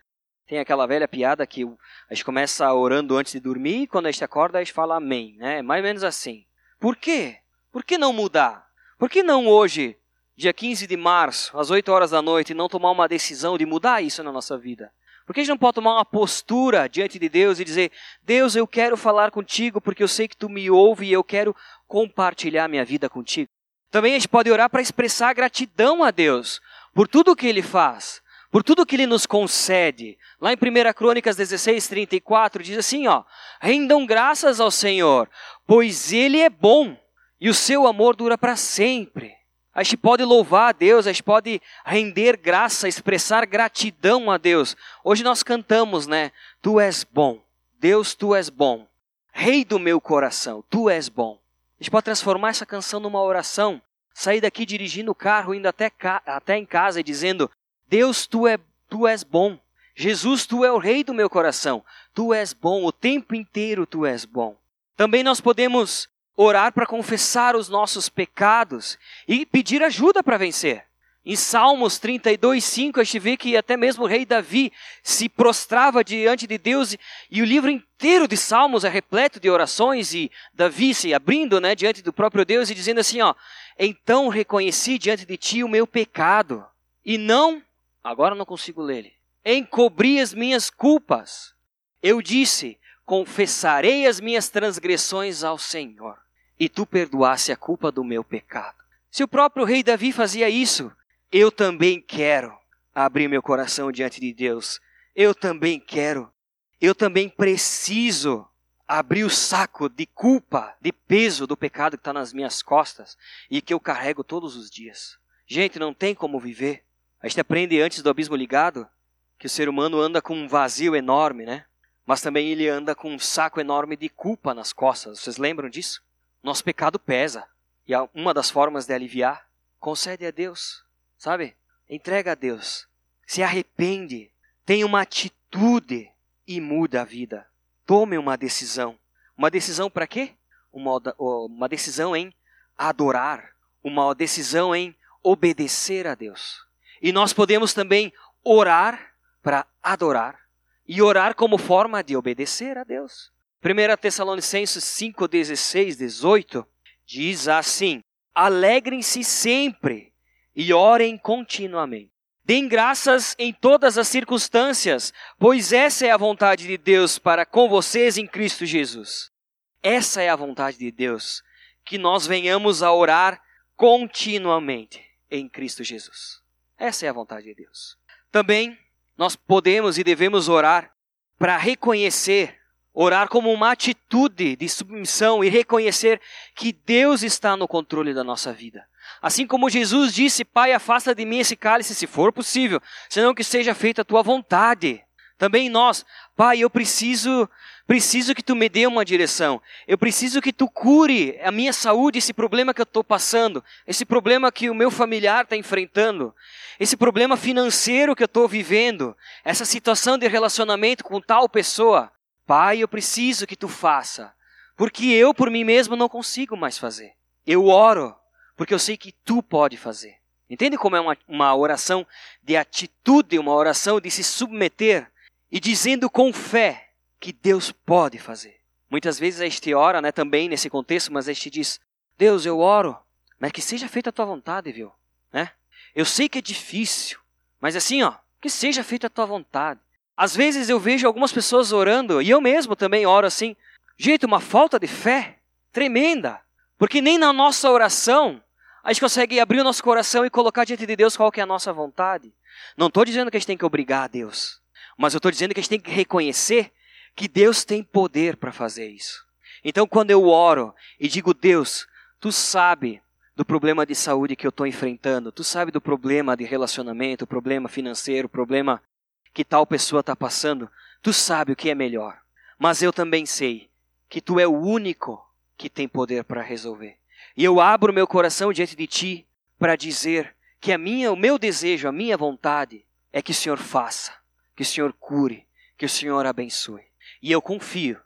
Tem aquela velha piada que a gente começa orando antes de dormir e quando a gente acorda a gente fala amém, né? Mais ou menos assim. Por quê? Por que não mudar? Por que não hoje dia 15 de março, às 8 horas da noite, não tomar uma decisão de mudar isso na nossa vida? Por que a gente não pode tomar uma postura diante de Deus e dizer: Deus, eu quero falar contigo porque eu sei que tu me ouve e eu quero compartilhar minha vida contigo? Também a gente pode orar para expressar gratidão a Deus por tudo o que Ele faz, por tudo que Ele nos concede. Lá em 1 Crônicas 16, 34, diz assim: ó, rendam graças ao Senhor, pois Ele é bom e o seu amor dura para sempre. A gente pode louvar a Deus, a gente pode render graça, expressar gratidão a Deus. Hoje nós cantamos, né? Tu és bom. Deus, tu és bom. Rei do meu coração, tu és bom. A gente pode transformar essa canção numa oração, sair daqui dirigindo o carro, indo até, até em casa e dizendo: Deus, tu, é, tu és bom. Jesus, tu é o rei do meu coração. Tu és bom, o tempo inteiro tu és bom. Também nós podemos orar para confessar os nossos pecados e pedir ajuda para vencer. Em Salmos 32, 5, a gente vê que até mesmo o rei Davi se prostrava diante de Deus e o livro inteiro de Salmos é repleto de orações e Davi se abrindo né, diante do próprio Deus e dizendo assim, ó, então reconheci diante de ti o meu pecado e não, agora não consigo ler ele, encobri as minhas culpas. Eu disse, confessarei as minhas transgressões ao Senhor e tu perdoasse a culpa do meu pecado. Se o próprio rei Davi fazia isso, eu também quero abrir meu coração diante de Deus. Eu também quero. Eu também preciso abrir o saco de culpa, de peso do pecado que está nas minhas costas e que eu carrego todos os dias. Gente, não tem como viver. A gente aprende antes do abismo ligado que o ser humano anda com um vazio enorme, né? Mas também ele anda com um saco enorme de culpa nas costas. Vocês lembram disso? Nosso pecado pesa. E uma das formas de aliviar, concede a Deus, sabe? Entrega a Deus. Se arrepende. Tenha uma atitude e muda a vida. Tome uma decisão. Uma decisão para quê? Uma, uma decisão em adorar. Uma decisão em obedecer a Deus. E nós podemos também orar para adorar e orar como forma de obedecer a Deus. 1 Tessalonicenses 5, 16, 18 diz assim: Alegrem-se sempre e orem continuamente. Deem graças em todas as circunstâncias, pois essa é a vontade de Deus para com vocês em Cristo Jesus. Essa é a vontade de Deus, que nós venhamos a orar continuamente em Cristo Jesus. Essa é a vontade de Deus. Também nós podemos e devemos orar para reconhecer, orar como uma atitude de submissão e reconhecer que Deus está no controle da nossa vida. Assim como Jesus disse: Pai, afasta de mim esse cálice, se for possível, senão que seja feita a tua vontade. Também nós, Pai, eu preciso, preciso que tu me dê uma direção. Eu preciso que tu cure a minha saúde, esse problema que eu estou passando, esse problema que o meu familiar está enfrentando, esse problema financeiro que eu estou vivendo, essa situação de relacionamento com tal pessoa. Pai, eu preciso que tu faça, porque eu por mim mesmo não consigo mais fazer. Eu oro, porque eu sei que tu pode fazer. Entende como é uma, uma oração de atitude, uma oração de se submeter e dizendo com fé que Deus pode fazer. Muitas vezes a gente ora, né, também nesse contexto, mas a gente diz: Deus, eu oro, mas que seja feita a tua vontade, viu? Né? Eu sei que é difícil, mas assim, ó, que seja feita a tua vontade. Às vezes eu vejo algumas pessoas orando, e eu mesmo também oro assim, gente, uma falta de fé tremenda, porque nem na nossa oração a gente consegue abrir o nosso coração e colocar diante de Deus qual que é a nossa vontade. Não estou dizendo que a gente tem que obrigar a Deus. Mas eu estou dizendo que a gente tem que reconhecer que Deus tem poder para fazer isso. Então, quando eu oro e digo, Deus, tu sabe do problema de saúde que eu estou enfrentando, tu sabe do problema de relacionamento, problema financeiro, problema que tal pessoa está passando, tu sabe o que é melhor. Mas eu também sei que tu é o único que tem poder para resolver. E eu abro meu coração diante de ti para dizer que a minha, o meu desejo, a minha vontade é que o Senhor faça que o Senhor cure, que o Senhor abençoe. E eu confio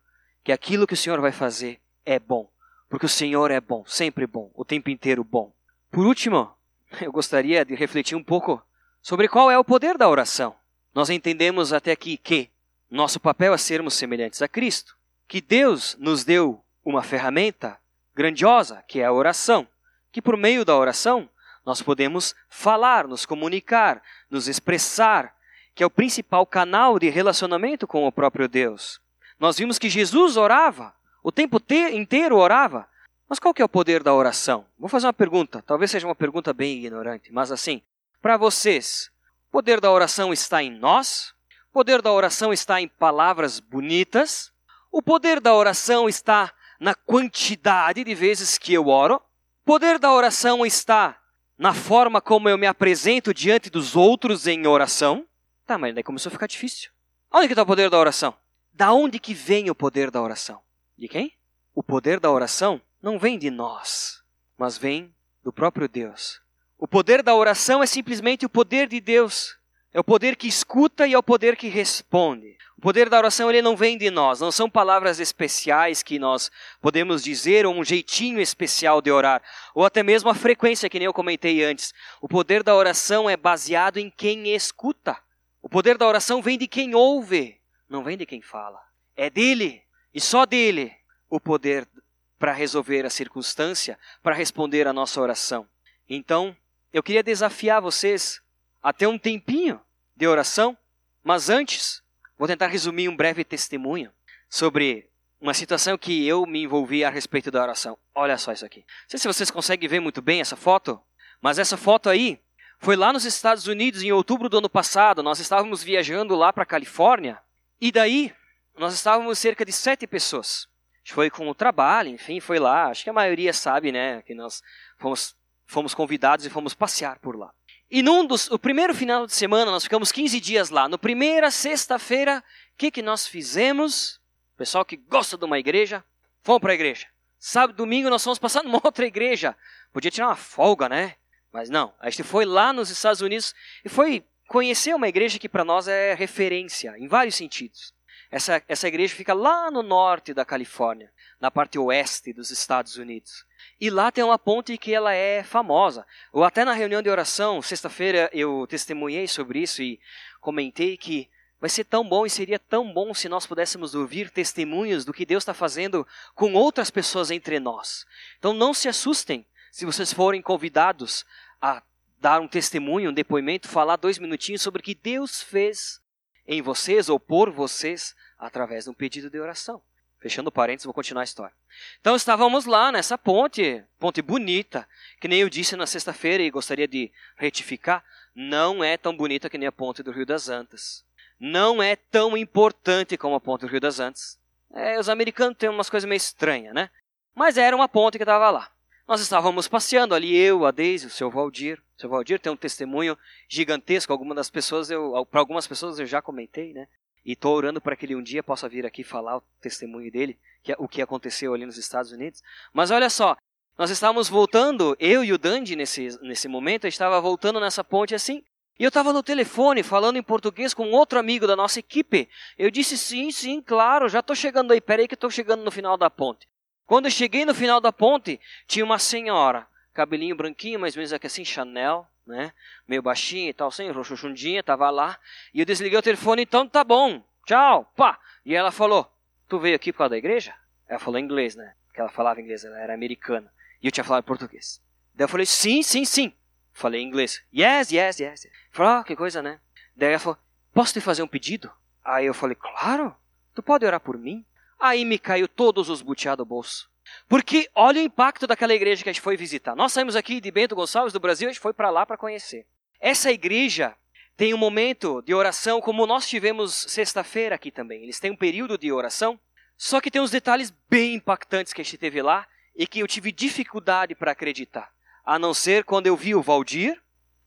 que aquilo que o Senhor vai fazer é bom, porque o Senhor é bom, sempre bom, o tempo inteiro bom. Por último, eu gostaria de refletir um pouco sobre qual é o poder da oração. Nós entendemos até aqui que nosso papel é sermos semelhantes a Cristo, que Deus nos deu uma ferramenta grandiosa, que é a oração, que por meio da oração nós podemos falar, nos comunicar, nos expressar, que é o principal canal de relacionamento com o próprio Deus. Nós vimos que Jesus orava, o tempo inteiro orava. Mas qual que é o poder da oração? Vou fazer uma pergunta, talvez seja uma pergunta bem ignorante, mas assim, para vocês, o poder da oração está em nós? O poder da oração está em palavras bonitas? O poder da oração está na quantidade de vezes que eu oro? O poder da oração está na forma como eu me apresento diante dos outros em oração? Tá, mas daí começou a ficar difícil. Onde que está o poder da oração? Da onde que vem o poder da oração? De quem? O poder da oração não vem de nós, mas vem do próprio Deus. O poder da oração é simplesmente o poder de Deus. É o poder que escuta e é o poder que responde. O poder da oração ele não vem de nós, não são palavras especiais que nós podemos dizer ou um jeitinho especial de orar, ou até mesmo a frequência que nem eu comentei antes. O poder da oração é baseado em quem escuta. O poder da oração vem de quem ouve, não vem de quem fala. É dele e só dele o poder para resolver a circunstância, para responder a nossa oração. Então, eu queria desafiar vocês a ter um tempinho de oração, mas antes, vou tentar resumir um breve testemunho sobre uma situação que eu me envolvi a respeito da oração. Olha só isso aqui. Não sei se vocês conseguem ver muito bem essa foto, mas essa foto aí foi lá nos Estados Unidos em outubro do ano passado. Nós estávamos viajando lá para a Califórnia. E daí, nós estávamos cerca de sete pessoas. Foi com o trabalho, enfim, foi lá. Acho que a maioria sabe, né, que nós fomos, fomos convidados e fomos passear por lá. E num dos, o primeiro final de semana, nós ficamos 15 dias lá. No primeira sexta-feira, o que, que nós fizemos? Pessoal que gosta de uma igreja, fomos para a igreja. Sábado, domingo, nós fomos passar numa outra igreja. Podia tirar uma folga, né? Mas não, a gente foi lá nos Estados Unidos e foi conhecer uma igreja que para nós é referência, em vários sentidos. Essa, essa igreja fica lá no norte da Califórnia, na parte oeste dos Estados Unidos. E lá tem uma ponte que ela é famosa. Ou até na reunião de oração, sexta-feira, eu testemunhei sobre isso e comentei que vai ser tão bom e seria tão bom se nós pudéssemos ouvir testemunhos do que Deus está fazendo com outras pessoas entre nós. Então não se assustem se vocês forem convidados a dar um testemunho, um depoimento, falar dois minutinhos sobre o que Deus fez em vocês ou por vocês através de um pedido de oração. Fechando parênteses, vou continuar a história. Então estávamos lá nessa ponte, ponte bonita, que nem eu disse na sexta-feira e gostaria de retificar, não é tão bonita que nem a ponte do Rio das Antas. Não é tão importante como a ponte do Rio das Antas. É, os americanos têm umas coisas meio estranhas, né? Mas era uma ponte que estava lá. Nós estávamos passeando ali, eu, a Deise, o seu Valdir. O seu Valdir tem um testemunho gigantesco. Algumas das pessoas, para algumas pessoas eu já comentei, né? E estou orando para que ele um dia possa vir aqui falar o testemunho dele, que é o que aconteceu ali nos Estados Unidos. Mas olha só, nós estávamos voltando, eu e o Dandy nesse, nesse momento, estava voltando nessa ponte assim, e eu estava no telefone falando em português com outro amigo da nossa equipe. Eu disse sim, sim, claro, já estou chegando aí, peraí que estou chegando no final da ponte. Quando eu cheguei no final da ponte, tinha uma senhora, cabelinho branquinho, mais ou menos aqui assim, Chanel, né? Meio baixinha e tal, assim, roxuxundinha, tava lá. E eu desliguei o telefone, então tá bom, tchau, pá. E ela falou, tu veio aqui por causa da igreja? Ela falou inglês, né? Porque ela falava inglês, ela era americana. E eu tinha falado português. Daí eu falei, sim, sim, sim. Falei inglês. Yes, yes, yes. Falei, ah, que coisa, né? Daí ela falou, posso te fazer um pedido? Aí eu falei, claro. Tu pode orar por mim? Aí me caiu todos os butiá do bolso. Porque olha o impacto daquela igreja que a gente foi visitar. Nós saímos aqui de Bento Gonçalves, do Brasil, a gente foi para lá para conhecer. Essa igreja tem um momento de oração, como nós tivemos sexta-feira aqui também. Eles têm um período de oração, só que tem uns detalhes bem impactantes que a gente teve lá e que eu tive dificuldade para acreditar. A não ser quando eu vi o Valdir,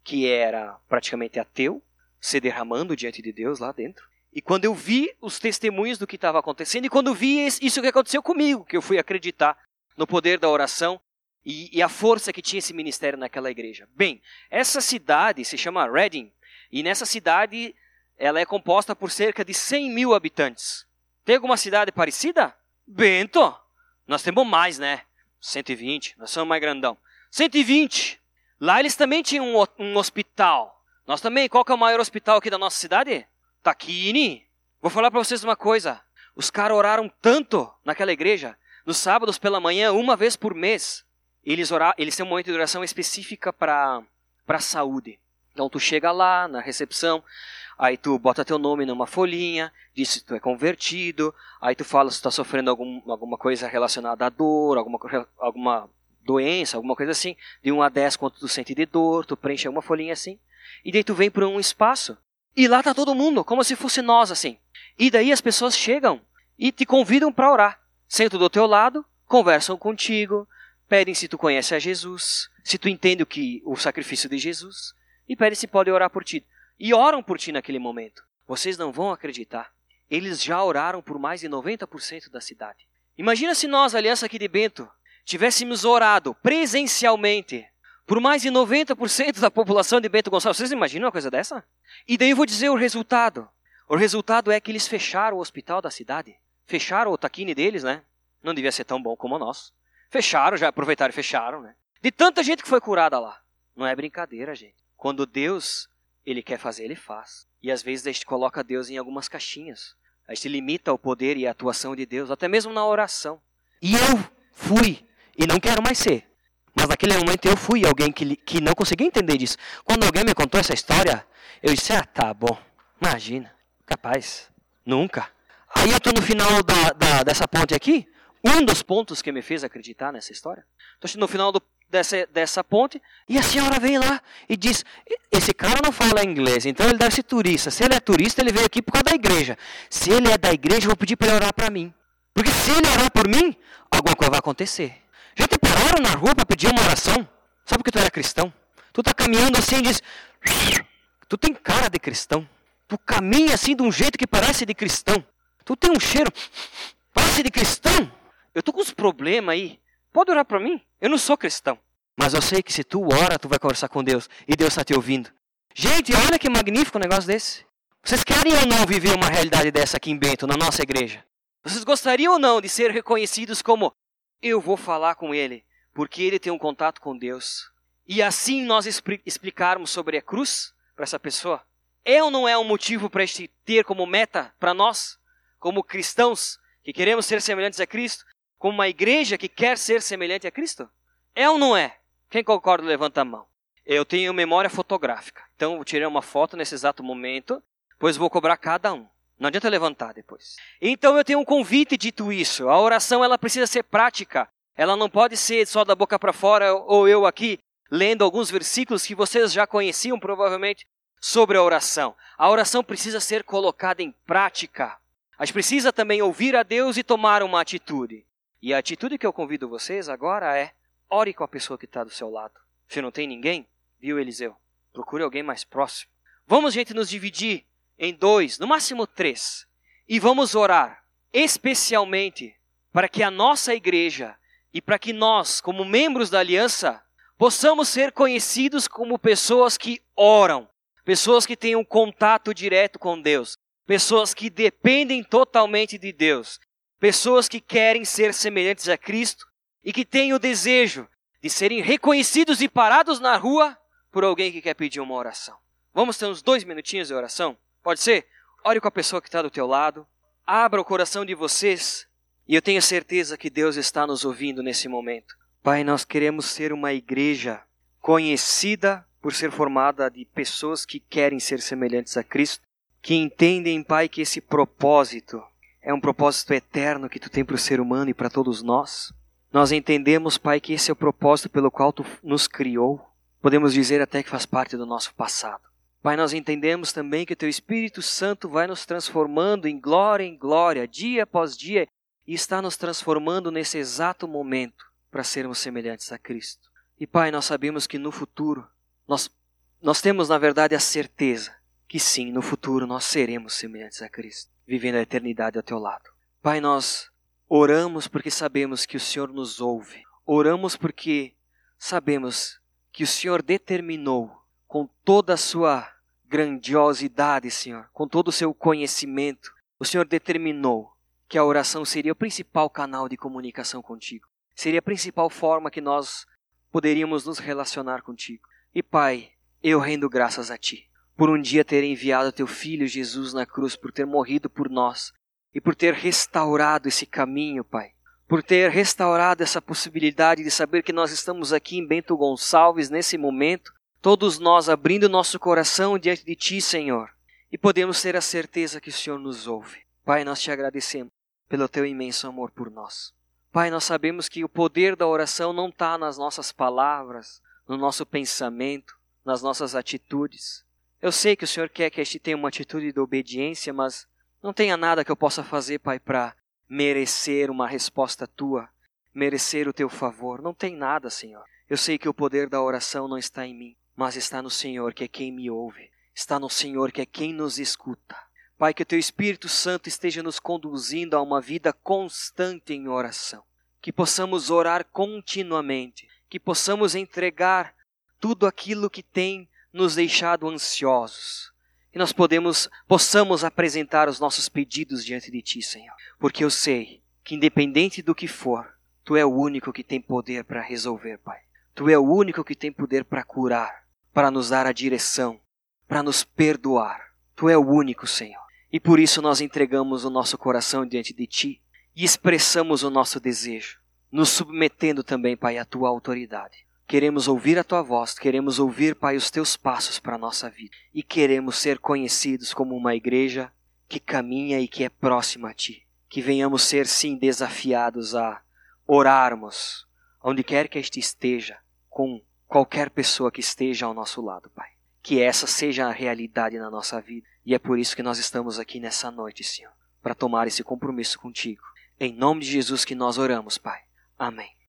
que era praticamente ateu, se derramando diante de Deus lá dentro. E quando eu vi os testemunhos do que estava acontecendo, e quando vi isso que aconteceu comigo, que eu fui acreditar no poder da oração e, e, a força que tinha esse ministério naquela igreja. Bem, essa cidade se chama Reading, e nessa cidade ela é composta por cerca de 100 mil habitantes. Tem alguma cidade parecida? Bento! Nós temos mais, né? 120, nós somos mais grandão. 120! Lá eles também tinham um, um hospital. Nós também, qual que é o maior hospital aqui da nossa cidade? Taquini, vou falar para vocês uma coisa. Os caras oraram tanto naquela igreja, nos sábados pela manhã, uma vez por mês. Eles, orar, eles têm um momento de oração específica para a saúde. Então tu chega lá na recepção, aí tu bota teu nome numa folhinha, diz se tu é convertido, aí tu fala se tu está sofrendo algum, alguma coisa relacionada à dor, alguma, alguma doença, alguma coisa assim, de 1 a 10 quanto tu sente de dor, tu preenche uma folhinha assim, e daí tu vem para um espaço e lá está todo mundo, como se fosse nós assim. E daí as pessoas chegam e te convidam para orar. Sentam do teu lado, conversam contigo, pedem se tu conhece a Jesus, se tu entende o que o sacrifício de Jesus, e pedem se podem orar por ti. E oram por ti naquele momento. Vocês não vão acreditar. Eles já oraram por mais de 90% da cidade. Imagina se nós, Aliança aqui de Bento, tivéssemos orado presencialmente por mais de 90% da população de Bento Gonçalves. Vocês imaginam uma coisa dessa? E daí eu vou dizer o resultado. O resultado é que eles fecharam o hospital da cidade. Fecharam o taquine deles, né? Não devia ser tão bom como o nosso. Fecharam, já aproveitaram e fecharam, né? De tanta gente que foi curada lá. Não é brincadeira, gente. Quando Deus, Ele quer fazer, Ele faz. E às vezes a gente coloca Deus em algumas caixinhas. A gente limita o poder e a atuação de Deus, até mesmo na oração. E eu fui, e não quero mais ser, mas naquele momento eu fui alguém que, que não conseguia entender disso. Quando alguém me contou essa história, eu disse: Ah, tá bom. Imagina. Capaz. Nunca. Aí eu estou no final da, da, dessa ponte aqui. Um dos pontos que me fez acreditar nessa história. Estou no final do, dessa, dessa ponte. E a senhora vem lá e diz: Esse cara não fala inglês, então ele deve ser turista. Se ele é turista, ele veio aqui por causa da igreja. Se ele é da igreja, eu vou pedir para ele orar para mim. Porque se ele orar por mim, alguma coisa vai acontecer. Pararam na rua para pedir uma oração? Só porque tu era cristão? Tu tá caminhando assim e diz, Tu tem cara de cristão. Tu caminha assim de um jeito que parece de cristão. Tu tem um cheiro, parece de cristão. Eu tô com uns problemas aí. Pode orar para mim? Eu não sou cristão. Mas eu sei que se tu ora, tu vai conversar com Deus. E Deus está te ouvindo. Gente, olha que magnífico um negócio desse. Vocês querem ou não viver uma realidade dessa aqui em Bento, na nossa igreja? Vocês gostariam ou não de ser reconhecidos como eu vou falar com ele, porque ele tem um contato com Deus? E assim nós explicarmos sobre a cruz para essa pessoa? É ou não é um motivo para este ter como meta para nós, como cristãos que queremos ser semelhantes a Cristo, como uma igreja que quer ser semelhante a Cristo? É ou não é? Quem concorda, levanta a mão. Eu tenho memória fotográfica, então eu tirei uma foto nesse exato momento, pois vou cobrar cada um. Não adianta levantar depois. Então eu tenho um convite dito isso. A oração ela precisa ser prática. Ela não pode ser só da boca para fora ou eu aqui lendo alguns versículos que vocês já conheciam provavelmente sobre a oração. A oração precisa ser colocada em prática. A gente precisa também ouvir a Deus e tomar uma atitude. E a atitude que eu convido vocês agora é: ore com a pessoa que está do seu lado. Se não tem ninguém, viu, Eliseu? Procure alguém mais próximo. Vamos, gente, nos dividir em dois, no máximo três, e vamos orar especialmente para que a nossa igreja e para que nós, como membros da aliança, possamos ser conhecidos como pessoas que oram, pessoas que têm um contato direto com Deus, pessoas que dependem totalmente de Deus, pessoas que querem ser semelhantes a Cristo e que têm o desejo de serem reconhecidos e parados na rua por alguém que quer pedir uma oração. Vamos ter uns dois minutinhos de oração? Pode ser? Ore com a pessoa que está do teu lado, abra o coração de vocês e eu tenho certeza que Deus está nos ouvindo nesse momento. Pai, nós queremos ser uma igreja conhecida por ser formada de pessoas que querem ser semelhantes a Cristo, que entendem, Pai, que esse propósito é um propósito eterno que tu tem para o ser humano e para todos nós. Nós entendemos, Pai, que esse é o propósito pelo qual tu nos criou. Podemos dizer até que faz parte do nosso passado. Pai, nós entendemos também que o teu Espírito Santo vai nos transformando em glória em glória, dia após dia, e está nos transformando nesse exato momento para sermos semelhantes a Cristo. E Pai, nós sabemos que no futuro nós, nós temos, na verdade, a certeza que sim, no futuro nós seremos semelhantes a Cristo, vivendo a eternidade ao teu lado. Pai, nós oramos porque sabemos que o Senhor nos ouve. Oramos porque sabemos que o Senhor determinou com toda a sua grandiosidade, Senhor, com todo o seu conhecimento, o Senhor determinou que a oração seria o principal canal de comunicação contigo. Seria a principal forma que nós poderíamos nos relacionar contigo. E Pai, eu rendo graças a Ti, por um dia ter enviado Teu Filho Jesus na cruz, por ter morrido por nós e por ter restaurado esse caminho, Pai. Por ter restaurado essa possibilidade de saber que nós estamos aqui em Bento Gonçalves nesse momento, todos nós abrindo nosso coração diante de Ti, Senhor, e podemos ter a certeza que o Senhor nos ouve. Pai, nós te agradecemos pelo Teu imenso amor por nós. Pai, nós sabemos que o poder da oração não está nas nossas palavras, no nosso pensamento, nas nossas atitudes. Eu sei que o Senhor quer que a gente tenha uma atitude de obediência, mas não tenha nada que eu possa fazer, Pai, para merecer uma resposta tua, merecer o teu favor. Não tem nada, Senhor. Eu sei que o poder da oração não está em mim, mas está no Senhor, que é quem me ouve. Está no Senhor, que é quem nos escuta. Pai, que o teu Espírito Santo esteja nos conduzindo a uma vida constante em oração. Que possamos orar continuamente, que possamos entregar tudo aquilo que tem nos deixado ansiosos. Que nós podemos, possamos apresentar os nossos pedidos diante de Ti, Senhor. Porque eu sei que, independente do que for, Tu é o único que tem poder para resolver, Pai. Tu é o único que tem poder para curar, para nos dar a direção, para nos perdoar. Tu é o único, Senhor. E por isso nós entregamos o nosso coração diante de Ti e expressamos o nosso desejo nos submetendo também, Pai, à tua autoridade. Queremos ouvir a tua voz, queremos ouvir, Pai, os teus passos para a nossa vida e queremos ser conhecidos como uma igreja que caminha e que é próxima a ti. Que venhamos ser, sim, desafiados a orarmos onde quer que este esteja, com qualquer pessoa que esteja ao nosso lado, Pai. Que essa seja a realidade na nossa vida. E é por isso que nós estamos aqui nessa noite, Senhor, para tomar esse compromisso contigo. Em nome de Jesus que nós oramos, Pai. Amém.